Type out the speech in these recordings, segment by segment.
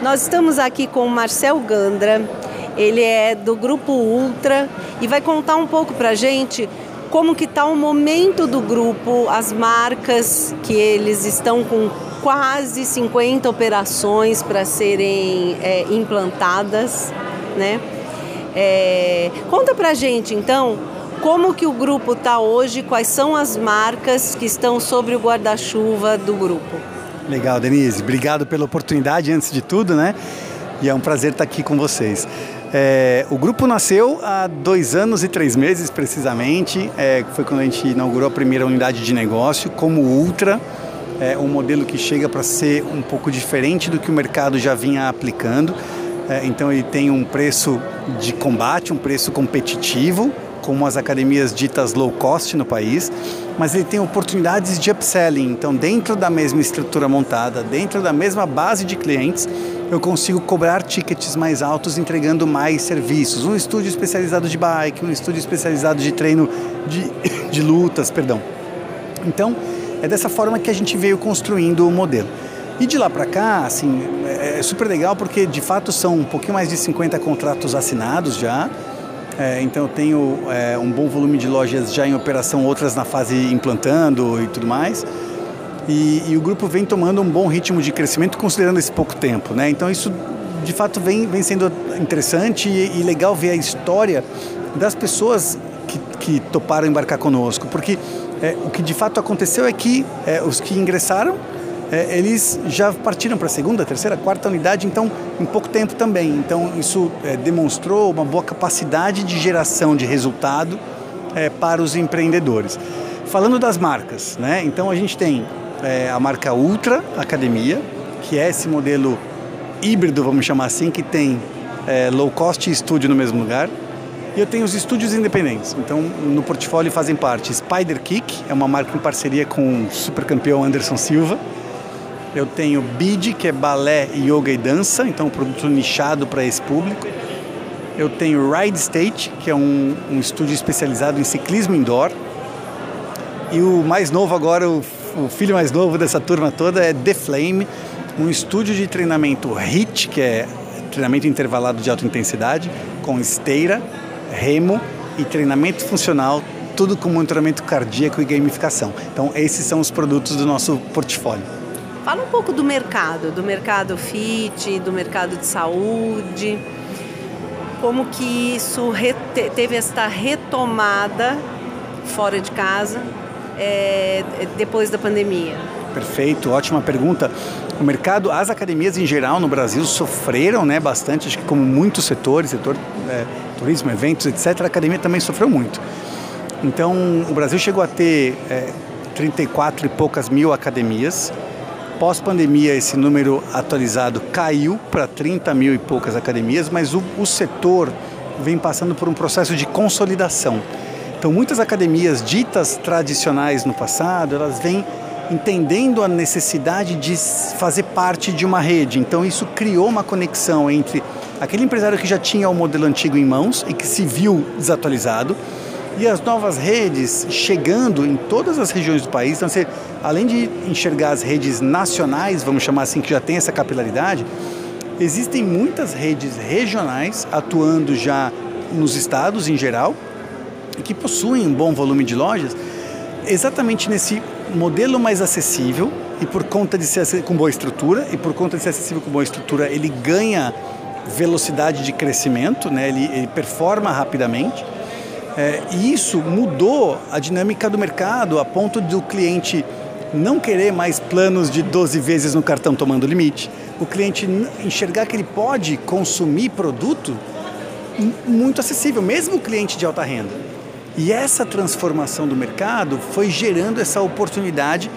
Nós estamos aqui com o Marcel Gandra, ele é do Grupo Ultra e vai contar um pouco para gente como que está o momento do grupo, as marcas que eles estão com quase 50 operações para serem é, implantadas, né? É, conta pra gente então como que o grupo está hoje, quais são as marcas que estão sobre o guarda-chuva do grupo. Legal, Denise. Obrigado pela oportunidade antes de tudo, né? E é um prazer estar aqui com vocês. É, o grupo nasceu há dois anos e três meses, precisamente. É, foi quando a gente inaugurou a primeira unidade de negócio como Ultra. É um modelo que chega para ser um pouco diferente do que o mercado já vinha aplicando. É, então ele tem um preço de combate, um preço competitivo, como as academias ditas low cost no país, mas ele tem oportunidades de upselling. Então, dentro da mesma estrutura montada, dentro da mesma base de clientes, eu consigo cobrar tickets mais altos entregando mais serviços. Um estúdio especializado de bike, um estúdio especializado de treino de, de lutas, perdão. Então, é dessa forma que a gente veio construindo o modelo. E de lá para cá, assim, é super legal porque de fato são um pouquinho mais de 50 contratos assinados já. É, então eu tenho é, um bom volume de lojas já em operação, outras na fase implantando e tudo mais. E, e, o grupo vem tomando um bom ritmo de crescimento considerando esse pouco tempo, né? Então isso de fato vem, vem sendo interessante e, e legal ver a história das pessoas que, que toparam embarcar conosco, porque é, o que de fato aconteceu é que é, os que ingressaram é, eles já partiram para a segunda, terceira, quarta unidade, então em pouco tempo também. Então isso é, demonstrou uma boa capacidade de geração de resultado é, para os empreendedores. Falando das marcas, né? Então a gente tem é, a marca Ultra Academia, que é esse modelo híbrido, vamos chamar assim, que tem é, low cost e estúdio no mesmo lugar. E eu tenho os estúdios independentes. Então, no portfólio fazem parte Spider Kick, é uma marca em parceria com o super campeão Anderson Silva, eu tenho BID, que é balé, yoga e dança, então um produto nichado para esse público. Eu tenho Ride State, que é um, um estúdio especializado em ciclismo indoor. E o mais novo agora, o, o filho mais novo dessa turma toda é The Flame, um estúdio de treinamento HIT, que é treinamento intervalado de alta intensidade, com esteira, remo e treinamento funcional, tudo com monitoramento cardíaco e gamificação. Então, esses são os produtos do nosso portfólio. Fala um pouco do mercado, do mercado fit, do mercado de saúde. Como que isso teve esta retomada fora de casa é, depois da pandemia? Perfeito, ótima pergunta. O mercado, as academias em geral no Brasil sofreram né, bastante, acho que como muitos setores, setor é, turismo, eventos, etc., a academia também sofreu muito. Então, o Brasil chegou a ter é, 34 e poucas mil academias, Pós-pandemia, esse número atualizado caiu para 30 mil e poucas academias, mas o, o setor vem passando por um processo de consolidação. Então, muitas academias ditas tradicionais no passado, elas vêm entendendo a necessidade de fazer parte de uma rede. Então, isso criou uma conexão entre aquele empresário que já tinha o modelo antigo em mãos e que se viu desatualizado e as novas redes chegando em todas as regiões do país. Então, você, além de enxergar as redes nacionais, vamos chamar assim, que já tem essa capilaridade, existem muitas redes regionais atuando já nos estados em geral, que possuem um bom volume de lojas, exatamente nesse modelo mais acessível e por conta de ser com boa estrutura e por conta de ser acessível com boa estrutura, ele ganha velocidade de crescimento, né? ele, ele performa rapidamente. É, e isso mudou a dinâmica do mercado a ponto do cliente não querer mais planos de 12 vezes no cartão tomando limite, o cliente enxergar que ele pode consumir produto muito acessível, mesmo o cliente de alta renda. E essa transformação do mercado foi gerando essa oportunidade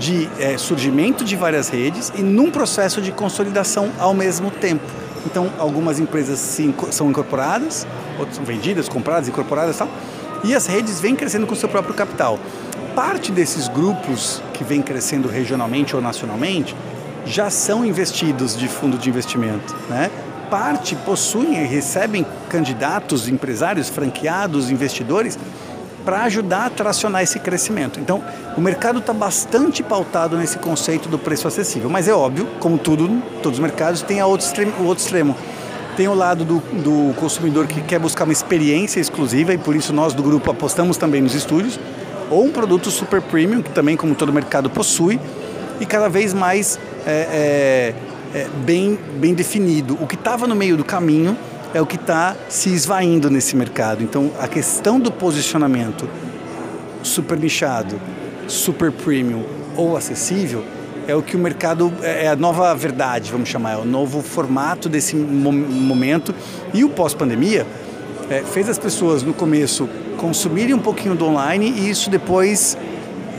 de é, surgimento de várias redes e num processo de consolidação ao mesmo tempo. Então, algumas empresas são incorporadas, outras são vendidas, compradas, incorporadas e tal. E as redes vêm crescendo com o seu próprio capital. Parte desses grupos que vêm crescendo regionalmente ou nacionalmente já são investidos de fundo de investimento, né? Parte possuem e recebem candidatos, empresários, franqueados, investidores para ajudar a tracionar esse crescimento. Então, o mercado está bastante pautado nesse conceito do preço acessível, mas é óbvio, como tudo, todos os mercados, tem a outro extremo, o outro extremo. Tem o lado do, do consumidor que quer buscar uma experiência exclusiva e por isso nós do grupo apostamos também nos estúdios, ou um produto super premium, que também, como todo mercado, possui, e cada vez mais é, é, é, bem, bem definido. O que estava no meio do caminho é o que está se esvaindo nesse mercado. Então, a questão do posicionamento super nichado, super premium ou acessível é o que o mercado é, é a nova verdade, vamos chamar, é o novo formato desse momento. E o pós-pandemia é, fez as pessoas no começo consumirem um pouquinho do online e isso depois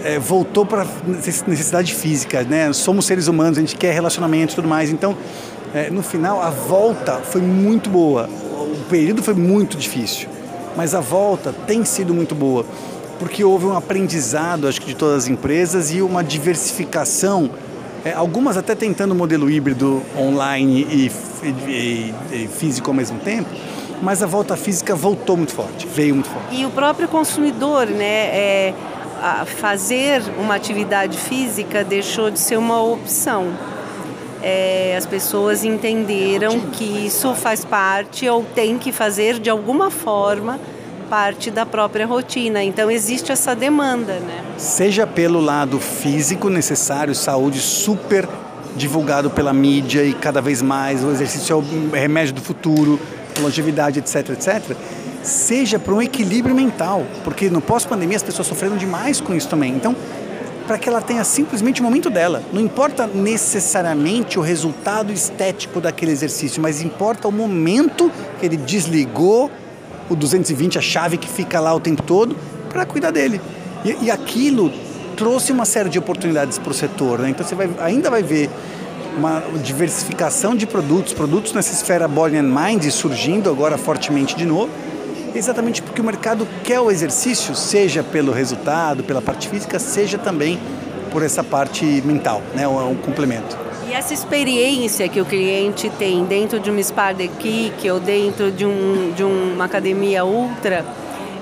é, voltou para necessidade física, né? Somos seres humanos, a gente quer relacionamento e tudo mais. Então, é, no final, a volta foi muito boa. O período foi muito difícil, mas a volta tem sido muito boa, porque houve um aprendizado, acho que de todas as empresas e uma diversificação. É, algumas até tentando o modelo híbrido online e, e, e físico ao mesmo tempo, mas a volta física voltou muito forte, veio muito forte. E o próprio consumidor, né? É, fazer uma atividade física deixou de ser uma opção é, as pessoas entenderam que isso faz parte ou tem que fazer de alguma forma parte da própria rotina. Então existe essa demanda, né? Seja pelo lado físico necessário, saúde super divulgado pela mídia e cada vez mais o exercício é o remédio do futuro, longevidade, etc, etc. Seja para um equilíbrio mental, porque no pós-pandemia as pessoas sofreram demais com isso também. Então para que ela tenha simplesmente o momento dela. Não importa necessariamente o resultado estético daquele exercício, mas importa o momento que ele desligou o 220, a chave que fica lá o tempo todo, para cuidar dele. E, e, aquilo trouxe uma série de oportunidades para o setor. Né? Então você vai, ainda vai ver uma diversificação de produtos, produtos nessa esfera body and mind surgindo agora fortemente de novo exatamente porque o mercado quer o exercício, seja pelo resultado, pela parte física, seja também por essa parte mental, né? É um complemento. E essa experiência que o cliente tem dentro de uma Spa de Kick ou dentro de, um, de uma academia ultra,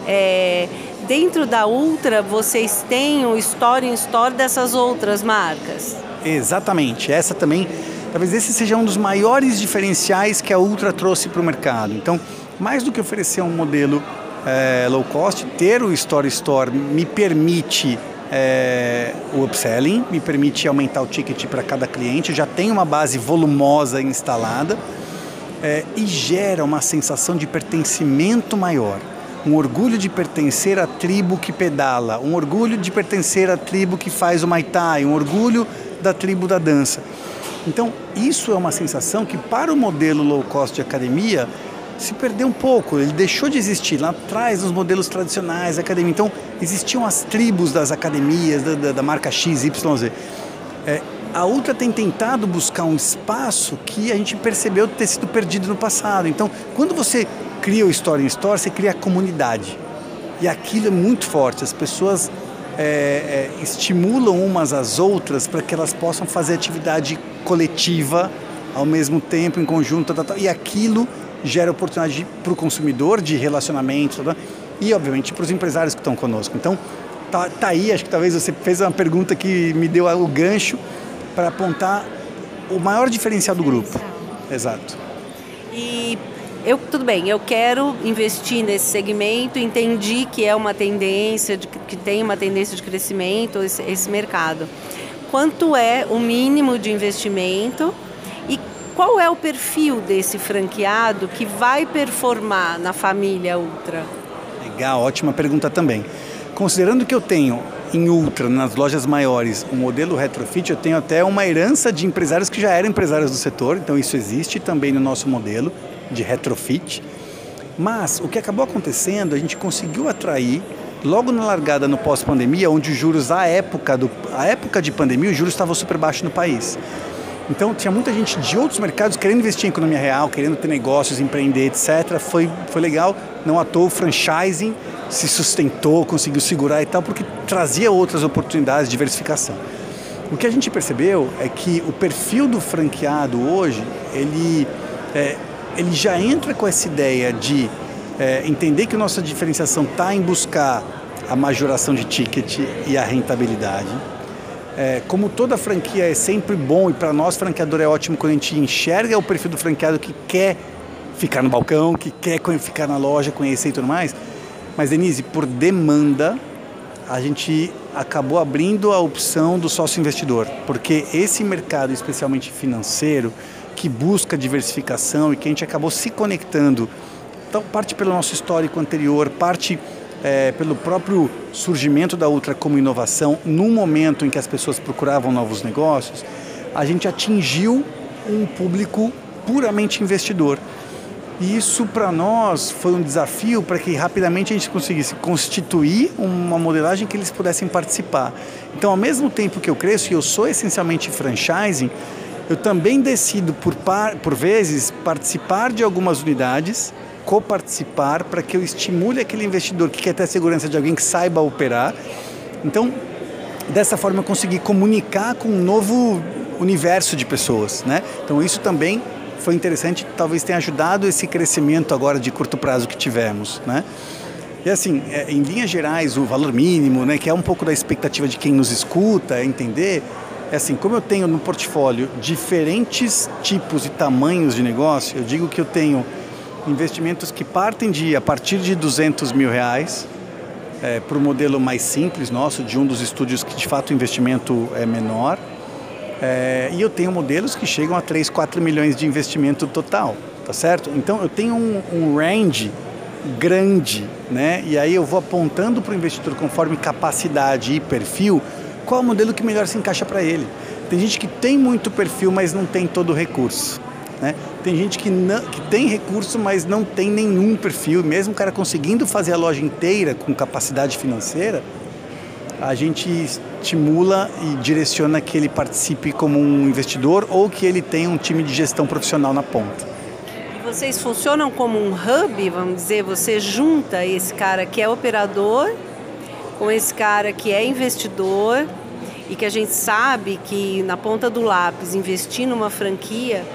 é, dentro da Ultra vocês têm o Store in Store dessas outras marcas? Exatamente. Essa também, talvez esse seja um dos maiores diferenciais que a Ultra trouxe para o mercado. Então, mais do que oferecer um modelo é, low cost, ter o Store Store me permite é, o upselling, me permite aumentar o ticket para cada cliente, já tem uma base volumosa instalada é, e gera uma sensação de pertencimento maior. Um orgulho de pertencer à tribo que pedala, um orgulho de pertencer à tribo que faz o Maitai, um orgulho da tribo da dança. Então, isso é uma sensação que, para o modelo low cost de academia, se perdeu um pouco, ele deixou de existir lá atrás nos modelos tradicionais da academia. Então, existiam as tribos das academias, da, da, da marca X, Y, Z. É, a Ultra tem tentado buscar um espaço que a gente percebeu ter sido perdido no passado. Então, quando você cria o Story in Store, você cria a comunidade. E aquilo é muito forte. As pessoas é, é, estimulam umas às outras para que elas possam fazer atividade coletiva ao mesmo tempo, em conjunto, tal, tal, e aquilo gera oportunidade para o consumidor de relacionamento e, obviamente, para os empresários que estão conosco. Então, tá, tá aí, acho que talvez você fez uma pergunta que me deu o gancho para apontar o maior diferencial do grupo. Exato. E eu, tudo bem, eu quero investir nesse segmento, entendi que é uma tendência, de, que tem uma tendência de crescimento esse, esse mercado. Quanto é o mínimo de investimento qual é o perfil desse franqueado que vai performar na família Ultra? Legal, ótima pergunta também. Considerando que eu tenho em Ultra, nas lojas maiores, um modelo retrofit, eu tenho até uma herança de empresários que já eram empresários do setor, então isso existe também no nosso modelo de retrofit. Mas o que acabou acontecendo, a gente conseguiu atrair logo na largada no pós-pandemia, onde os juros à época do a época de pandemia, os juros estavam super baixos no país. Então tinha muita gente de outros mercados querendo investir em economia real, querendo ter negócios, empreender, etc. Foi, foi legal, não à toa o franchising se sustentou, conseguiu segurar e tal, porque trazia outras oportunidades de diversificação. O que a gente percebeu é que o perfil do franqueado hoje, ele, é, ele já entra com essa ideia de é, entender que nossa diferenciação está em buscar a majoração de ticket e a rentabilidade. É, como toda franquia é sempre bom e para nós franqueador é ótimo quando a gente enxerga o perfil do franqueado que quer ficar no balcão, que quer ficar na loja, conhecer e tudo mais. Mas Denise, por demanda, a gente acabou abrindo a opção do sócio investidor, porque esse mercado, especialmente financeiro, que busca diversificação e que a gente acabou se conectando, então parte pelo nosso histórico anterior, parte é, pelo próprio surgimento da Ultra como inovação, num momento em que as pessoas procuravam novos negócios, a gente atingiu um público puramente investidor. E isso para nós foi um desafio para que rapidamente a gente conseguisse constituir uma modelagem que eles pudessem participar. Então, ao mesmo tempo que eu cresço e eu sou essencialmente franchising, eu também decido por, par, por vezes participar de algumas unidades coparticipar para que eu estimule aquele investidor que quer ter a segurança de alguém que saiba operar. Então, dessa forma eu consegui comunicar com um novo universo de pessoas, né? Então isso também foi interessante, talvez tenha ajudado esse crescimento agora de curto prazo que tivemos, né? E assim, é, em linhas gerais, o valor mínimo, né, que é um pouco da expectativa de quem nos escuta, é entender, é assim, como eu tenho no portfólio diferentes tipos e tamanhos de negócio, eu digo que eu tenho investimentos que partem de a partir de 200 mil reais é, para o modelo mais simples nosso, de um dos estúdios que de fato o investimento é menor. É, e eu tenho modelos que chegam a 3, 4 milhões de investimento total, tá certo? Então eu tenho um, um range grande, né? E aí eu vou apontando para o investidor conforme capacidade e perfil qual é o modelo que melhor se encaixa para ele. Tem gente que tem muito perfil, mas não tem todo o recurso. Né? Tem gente que, não, que tem recurso, mas não tem nenhum perfil. Mesmo o cara conseguindo fazer a loja inteira com capacidade financeira, a gente estimula e direciona que ele participe como um investidor ou que ele tenha um time de gestão profissional na ponta. E vocês funcionam como um hub, vamos dizer, você junta esse cara que é operador com esse cara que é investidor e que a gente sabe que na ponta do lápis investir numa franquia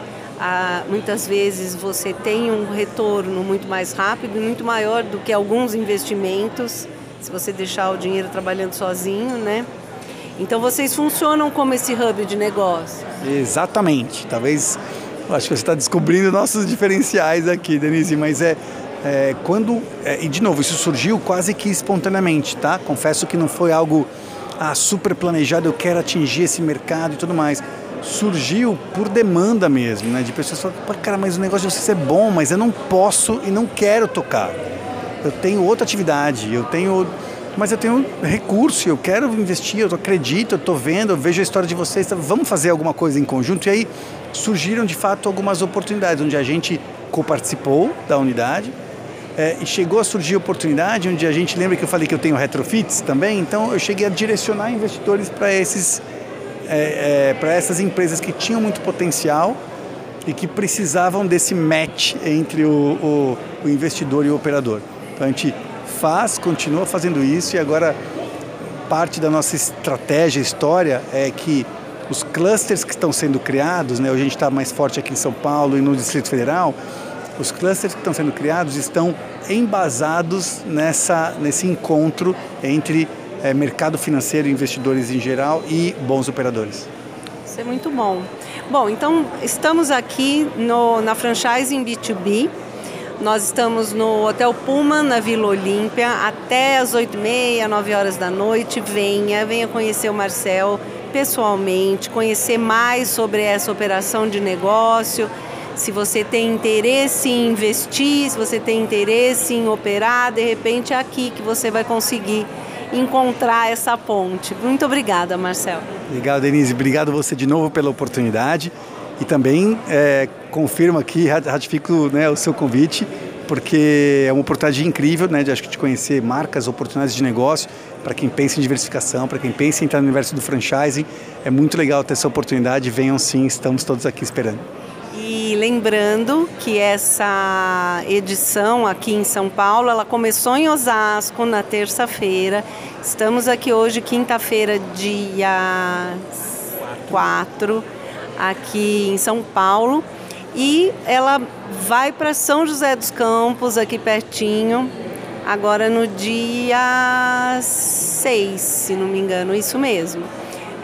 ah, muitas vezes você tem um retorno muito mais rápido e muito maior do que alguns investimentos, se você deixar o dinheiro trabalhando sozinho, né? Então vocês funcionam como esse hub de negócio. Exatamente. Talvez, acho que você está descobrindo nossos diferenciais aqui, Denise, mas é, é quando é, e de novo isso surgiu quase que espontaneamente, tá? Confesso que não foi algo ah, super planejado. Eu quero atingir esse mercado e tudo mais surgiu por demanda mesmo, né? De pessoas falando, cara, mas o negócio de você é bom, mas eu não posso e não quero tocar. Eu tenho outra atividade, eu tenho. Mas eu tenho recurso, eu quero investir, eu acredito, eu estou vendo, eu vejo a história de vocês, tá, vamos fazer alguma coisa em conjunto. E aí surgiram de fato algumas oportunidades, onde a gente coparticipou da unidade, é, e chegou a surgir oportunidade onde a gente lembra que eu falei que eu tenho retrofits também, então eu cheguei a direcionar investidores para esses é, é, para essas empresas que tinham muito potencial e que precisavam desse match entre o, o, o investidor e o operador. Então a gente faz, continua fazendo isso e agora parte da nossa estratégia, história é que os clusters que estão sendo criados, né, hoje a gente está mais forte aqui em São Paulo e no Distrito Federal, os clusters que estão sendo criados estão embasados nessa, nesse encontro entre é, mercado financeiro, investidores em geral e bons operadores. Isso é muito bom. Bom, então estamos aqui no, na franchising B2B. Nós estamos no Hotel Puma, na Vila Olímpia, até as 8h30, 9 horas da noite. Venha, venha conhecer o Marcel pessoalmente, conhecer mais sobre essa operação de negócio. Se você tem interesse em investir, se você tem interesse em operar, de repente é aqui que você vai conseguir encontrar essa ponte. Muito obrigada, Marcel. Obrigado, Denise. Obrigado você de novo pela oportunidade e também é, confirmo aqui, ratifico né, o seu convite, porque é uma oportunidade incrível, né, de acho que te conhecer marcas, oportunidades de negócio para quem pensa em diversificação, para quem pensa em entrar no universo do franchising. É muito legal ter essa oportunidade. Venham sim, estamos todos aqui esperando. E lembrando que essa edição aqui em São Paulo, ela começou em Osasco na terça-feira. Estamos aqui hoje, quinta-feira, dia 4, aqui em São Paulo. E ela vai para São José dos Campos, aqui pertinho, agora no dia 6, se não me engano, isso mesmo.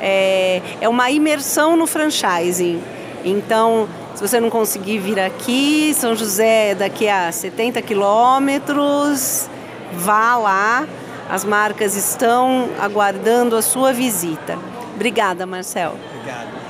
É, é uma imersão no franchising. Então, se você não conseguir vir aqui, São José é daqui a 70 quilômetros, vá lá. As marcas estão aguardando a sua visita. Obrigada, Marcel. Obrigado.